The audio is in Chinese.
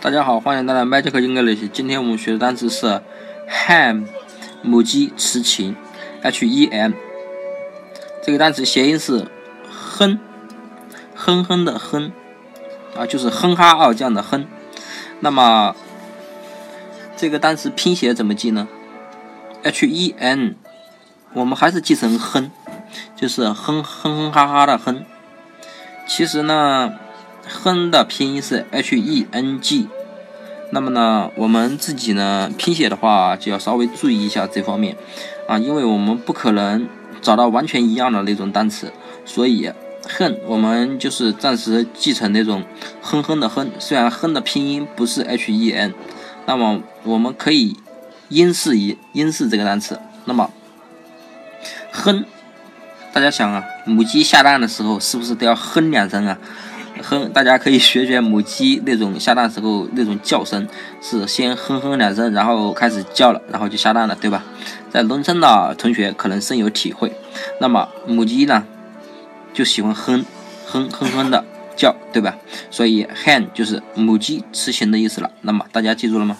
大家好，欢迎来到 Magic English。今天我们学的单词是 hem 母鸡雌禽，h e m，。这个单词谐音是哼，哼哼的哼，啊，就是哼哈二将的哼。那么这个单词拼写怎么记呢？h e n，我们还是记成哼，就是哼哼哼哈哈的哼。其实呢。哼的拼音是 h e n g，那么呢，我们自己呢拼写的话就要稍微注意一下这方面。啊，因为我们不可能找到完全一样的那种单词，所以哼我们就是暂时记成那种哼哼的哼，虽然哼的拼音不是 h e n，那么我们可以英式一英式这个单词，那么哼，大家想啊，母鸡下蛋的时候是不是都要哼两声啊？哼，大家可以学学母鸡那种下蛋时候那种叫声，是先哼哼两声，然后开始叫了，然后就下蛋了，对吧？在农村的同学可能深有体会。那么母鸡呢，就喜欢哼哼哼哼的叫，对吧？所以 hen 就是母鸡雌禽的意思了。那么大家记住了吗？